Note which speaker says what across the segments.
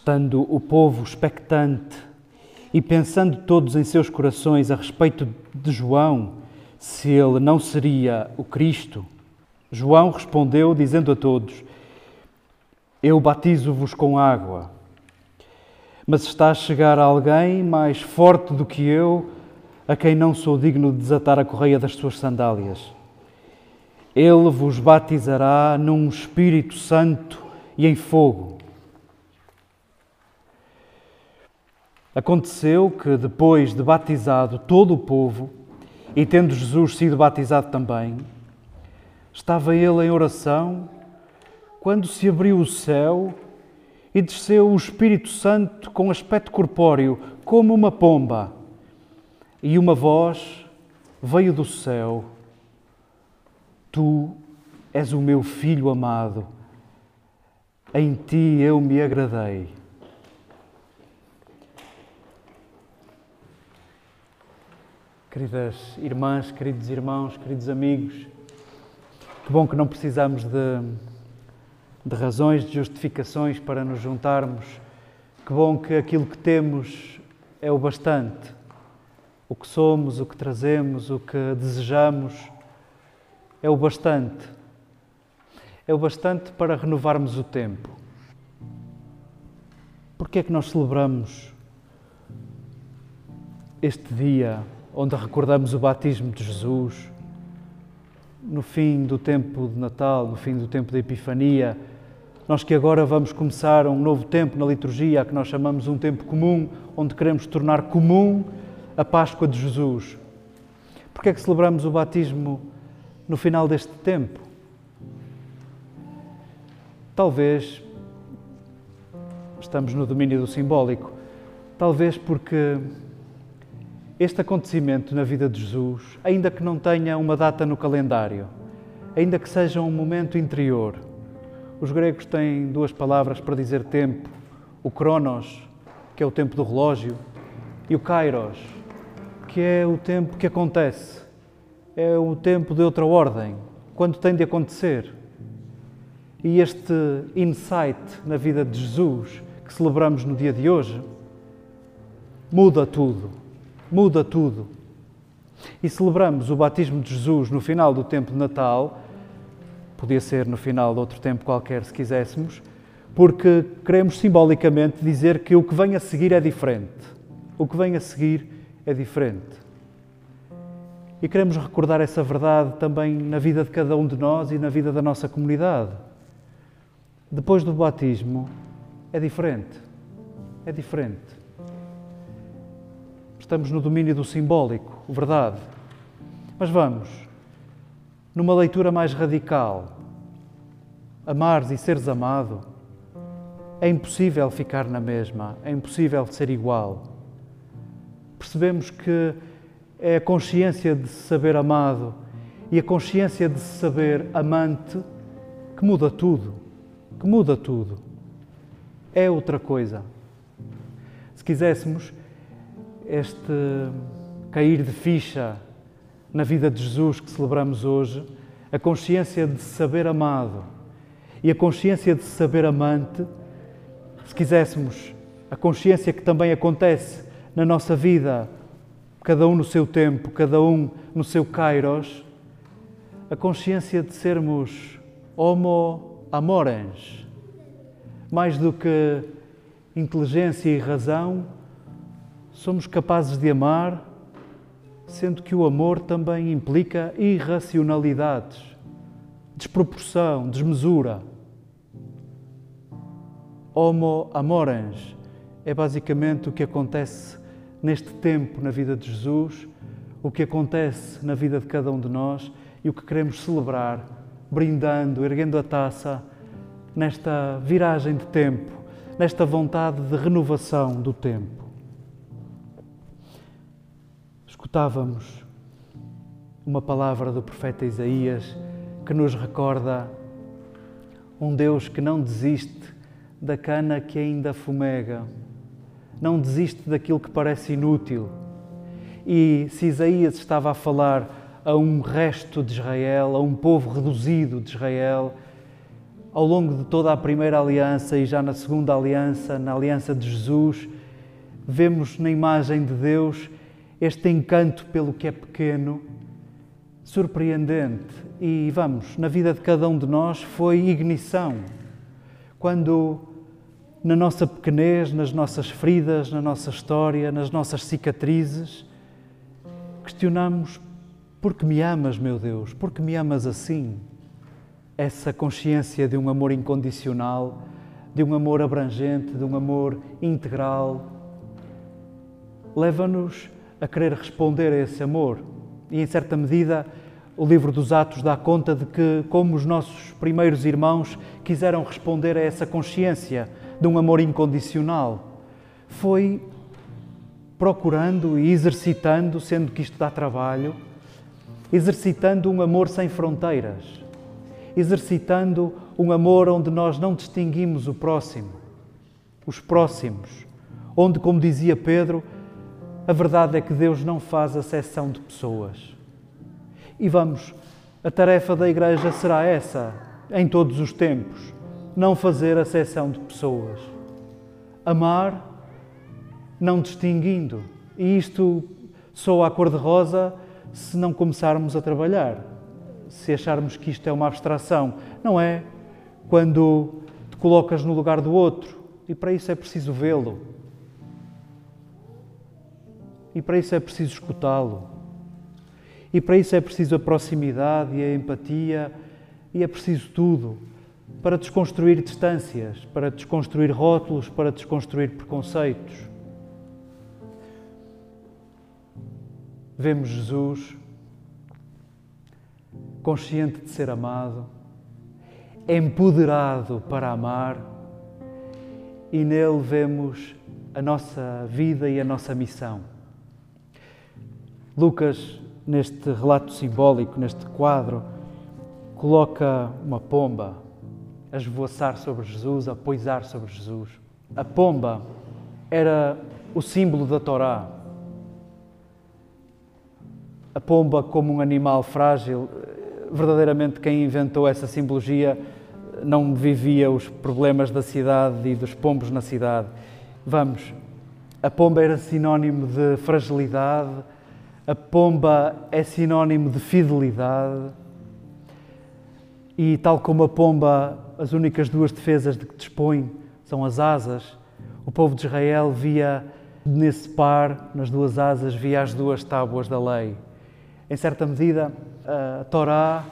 Speaker 1: Estando o povo expectante e pensando todos em seus corações a respeito de João, se ele não seria o Cristo, João respondeu, dizendo a todos: Eu batizo-vos com água, mas está a chegar alguém mais forte do que eu, a quem não sou digno de desatar a correia das suas sandálias. Ele vos batizará num Espírito Santo e em fogo. Aconteceu que, depois de batizado todo o povo, e tendo Jesus sido batizado também, estava ele em oração quando se abriu o céu e desceu o Espírito Santo com aspecto corpóreo, como uma pomba, e uma voz veio do céu: Tu és o meu filho amado, em ti eu me agradei. Queridas irmãs, queridos irmãos, queridos amigos, que bom que não precisamos de, de razões, de justificações para nos juntarmos. Que bom que aquilo que temos é o bastante. O que somos, o que trazemos, o que desejamos é o bastante. É o bastante para renovarmos o tempo. Por que é que nós celebramos este dia onde recordamos o batismo de Jesus, no fim do tempo de Natal, no fim do tempo da Epifania, nós que agora vamos começar um novo tempo na liturgia, que nós chamamos um tempo comum, onde queremos tornar comum a Páscoa de Jesus. Por que é que celebramos o batismo no final deste tempo? Talvez estamos no domínio do simbólico, talvez porque este acontecimento na vida de Jesus, ainda que não tenha uma data no calendário, ainda que seja um momento interior, os gregos têm duas palavras para dizer tempo: o cronos, que é o tempo do relógio, e o kairos, que é o tempo que acontece, é o tempo de outra ordem, quando tem de acontecer. E este insight na vida de Jesus, que celebramos no dia de hoje, muda tudo muda tudo. E celebramos o batismo de Jesus no final do tempo de Natal, podia ser no final de outro tempo qualquer, se quiséssemos, porque queremos simbolicamente dizer que o que vem a seguir é diferente. O que vem a seguir é diferente. E queremos recordar essa verdade também na vida de cada um de nós e na vida da nossa comunidade. Depois do batismo, é diferente. É diferente estamos no domínio do simbólico, verdade. Mas vamos, numa leitura mais radical. Amares e seres amado, é impossível ficar na mesma, é impossível ser igual. Percebemos que é a consciência de se saber amado e a consciência de se saber amante que muda tudo, que muda tudo. É outra coisa. Se quiséssemos, este cair de ficha na vida de Jesus que celebramos hoje, a consciência de saber amado e a consciência de saber amante, se quiséssemos, a consciência que também acontece na nossa vida, cada um no seu tempo, cada um no seu kairos, a consciência de sermos homo amorens, mais do que inteligência e razão, somos capazes de amar, sendo que o amor também implica irracionalidades, desproporção, desmesura. Homo amorens é basicamente o que acontece neste tempo na vida de Jesus, o que acontece na vida de cada um de nós e o que queremos celebrar, brindando, erguendo a taça nesta viragem de tempo, nesta vontade de renovação do tempo. Escutávamos uma palavra do profeta Isaías que nos recorda um Deus que não desiste da cana que ainda fumega, não desiste daquilo que parece inútil. E se Isaías estava a falar a um resto de Israel, a um povo reduzido de Israel, ao longo de toda a primeira aliança e já na segunda aliança, na aliança de Jesus, vemos na imagem de Deus este encanto pelo que é pequeno, surpreendente. E vamos, na vida de cada um de nós foi ignição. Quando na nossa pequenez, nas nossas feridas, na nossa história, nas nossas cicatrizes, questionamos: por que me amas, meu Deus? Por que me amas assim? Essa consciência de um amor incondicional, de um amor abrangente, de um amor integral, leva-nos a querer responder a esse amor. E, em certa medida, o livro dos Atos dá conta de que, como os nossos primeiros irmãos quiseram responder a essa consciência de um amor incondicional, foi procurando e exercitando, sendo que isto dá trabalho, exercitando um amor sem fronteiras, exercitando um amor onde nós não distinguimos o próximo, os próximos, onde, como dizia Pedro, a verdade é que Deus não faz acessão de pessoas. E vamos, a tarefa da Igreja será essa, em todos os tempos: não fazer acessão de pessoas. Amar, não distinguindo. E isto só a cor-de-rosa se não começarmos a trabalhar, se acharmos que isto é uma abstração. Não é quando te colocas no lugar do outro, e para isso é preciso vê-lo, e para isso é preciso escutá-lo. E para isso é preciso a proximidade e a empatia, e é preciso tudo para desconstruir distâncias, para desconstruir rótulos, para desconstruir preconceitos. Vemos Jesus consciente de ser amado, empoderado para amar, e nele vemos a nossa vida e a nossa missão. Lucas, neste relato simbólico, neste quadro, coloca uma pomba a esvoaçar sobre Jesus, a poisar sobre Jesus. A pomba era o símbolo da Torá. A pomba, como um animal frágil, verdadeiramente quem inventou essa simbologia não vivia os problemas da cidade e dos pombos na cidade. Vamos, a pomba era sinónimo de fragilidade, a pomba é sinónimo de fidelidade e, tal como a pomba, as únicas duas defesas de que dispõe são as asas, o povo de Israel via nesse par, nas duas asas, via as duas tábuas da lei. Em certa medida, a Torá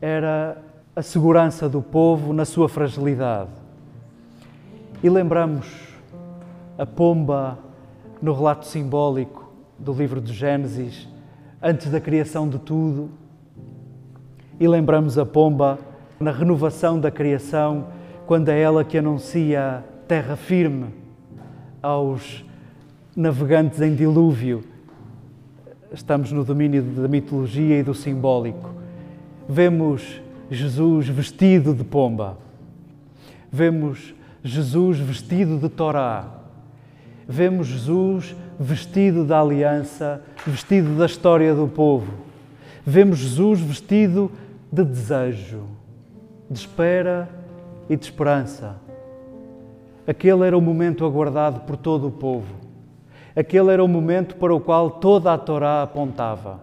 Speaker 1: era a segurança do povo na sua fragilidade. E lembramos a pomba no relato simbólico do livro de Gênesis, antes da criação de tudo. E lembramos a pomba na renovação da criação, quando é ela que anuncia terra firme aos navegantes em dilúvio. Estamos no domínio da mitologia e do simbólico. Vemos Jesus vestido de pomba. Vemos Jesus vestido de Torá. Vemos Jesus vestido da aliança, vestido da história do povo. Vemos Jesus vestido de desejo, de espera e de esperança. Aquele era o momento aguardado por todo o povo. Aquele era o momento para o qual toda a Torá apontava.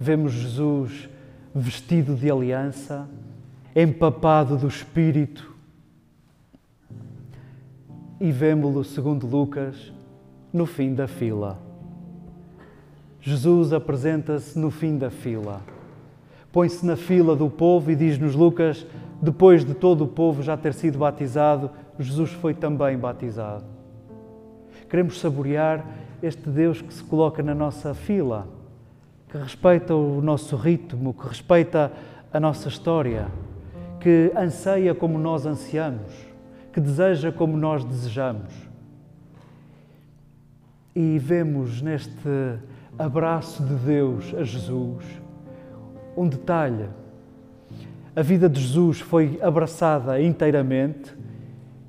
Speaker 1: Vemos Jesus vestido de aliança, empapado do Espírito, e vemo-lo, segundo Lucas, no fim da fila. Jesus apresenta-se no fim da fila. Põe-se na fila do povo e diz-nos Lucas, depois de todo o povo já ter sido batizado, Jesus foi também batizado. Queremos saborear este Deus que se coloca na nossa fila, que respeita o nosso ritmo, que respeita a nossa história, que anseia como nós ansiamos, que deseja como nós desejamos e vemos neste abraço de Deus a Jesus um detalhe. A vida de Jesus foi abraçada inteiramente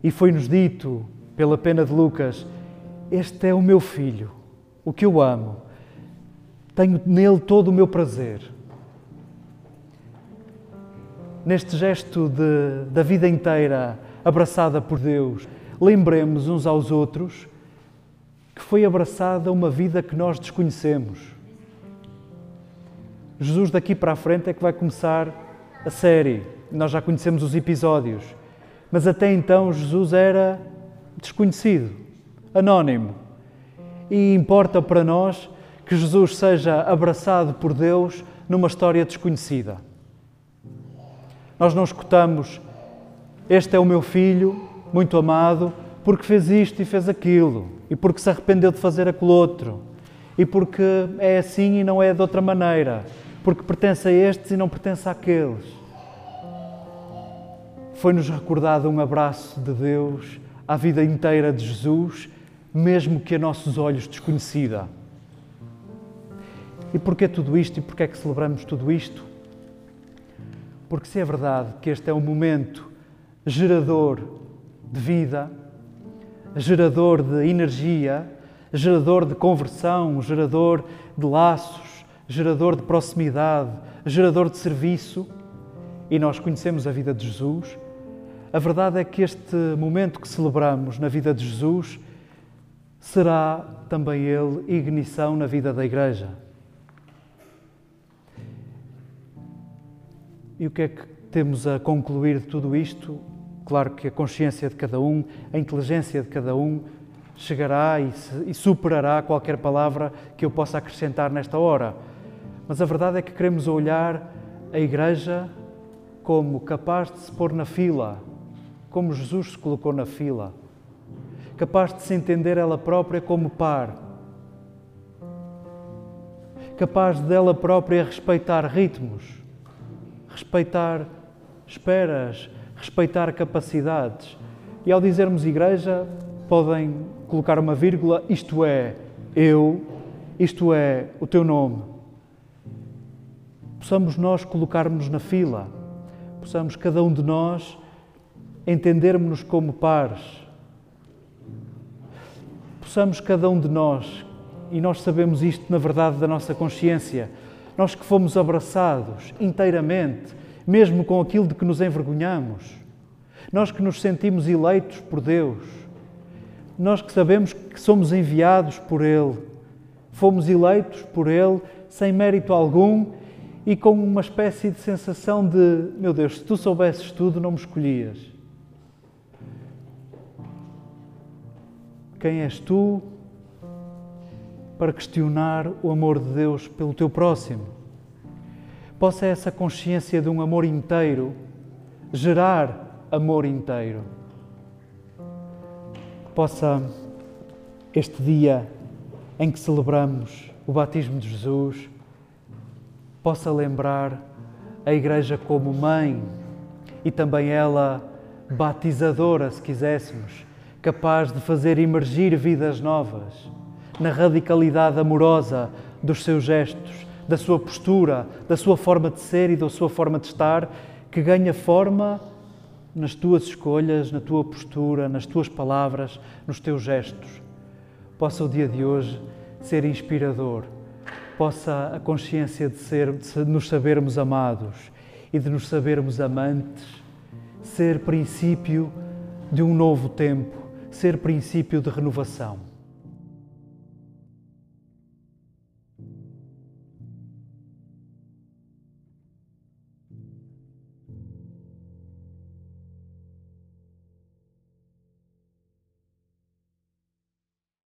Speaker 1: e foi-nos dito pela pena de Lucas: Este é o meu filho, o que eu amo, tenho nele todo o meu prazer. neste gesto de, da vida inteira abraçada por Deus, lembremos uns aos outros que foi abraçada uma vida que nós desconhecemos. Jesus daqui para a frente é que vai começar a série. Nós já conhecemos os episódios, mas até então Jesus era desconhecido, anónimo. E importa para nós que Jesus seja abraçado por Deus numa história desconhecida. Nós não escutamos, este é o meu filho, muito amado, porque fez isto e fez aquilo, e porque se arrependeu de fazer aquilo outro, e porque é assim e não é de outra maneira, porque pertence a estes e não pertence àqueles. Foi-nos recordado um abraço de Deus à vida inteira de Jesus, mesmo que a nossos olhos desconhecida. E porquê tudo isto e porquê é que celebramos tudo isto? Porque se é verdade que este é um momento gerador de vida, gerador de energia, gerador de conversão, gerador de laços, gerador de proximidade, gerador de serviço, e nós conhecemos a vida de Jesus, a verdade é que este momento que celebramos na vida de Jesus será também ele ignição na vida da Igreja. E o que é que temos a concluir de tudo isto? Claro que a consciência de cada um, a inteligência de cada um chegará e, e superará qualquer palavra que eu possa acrescentar nesta hora. Mas a verdade é que queremos olhar a Igreja como capaz de se pôr na fila, como Jesus se colocou na fila, capaz de se entender ela própria como par, capaz dela própria respeitar ritmos, respeitar esperas, respeitar capacidades. E ao dizermos igreja, podem colocar uma vírgula, isto é eu, isto é o teu nome. Possamos nós colocarmos na fila, possamos cada um de nós entendermos-nos como pares. Possamos cada um de nós, e nós sabemos isto na verdade da nossa consciência, nós que fomos abraçados inteiramente mesmo com aquilo de que nos envergonhamos. Nós que nos sentimos eleitos por Deus. Nós que sabemos que somos enviados por Ele. Fomos eleitos por Ele sem mérito algum e com uma espécie de sensação de: meu Deus, se tu soubesses tudo, não me escolhias. Quem és tu para questionar o amor de Deus pelo teu próximo? Possa essa consciência de um amor inteiro gerar amor inteiro. Possa este dia em que celebramos o batismo de Jesus, possa lembrar a Igreja como mãe e também ela batizadora, se quiséssemos, capaz de fazer emergir vidas novas na radicalidade amorosa dos seus gestos, da sua postura, da sua forma de ser e da sua forma de estar, que ganha forma nas tuas escolhas, na tua postura, nas tuas palavras, nos teus gestos. Possa o dia de hoje ser inspirador, possa a consciência de, ser, de nos sabermos amados e de nos sabermos amantes ser princípio de um novo tempo, ser princípio de renovação.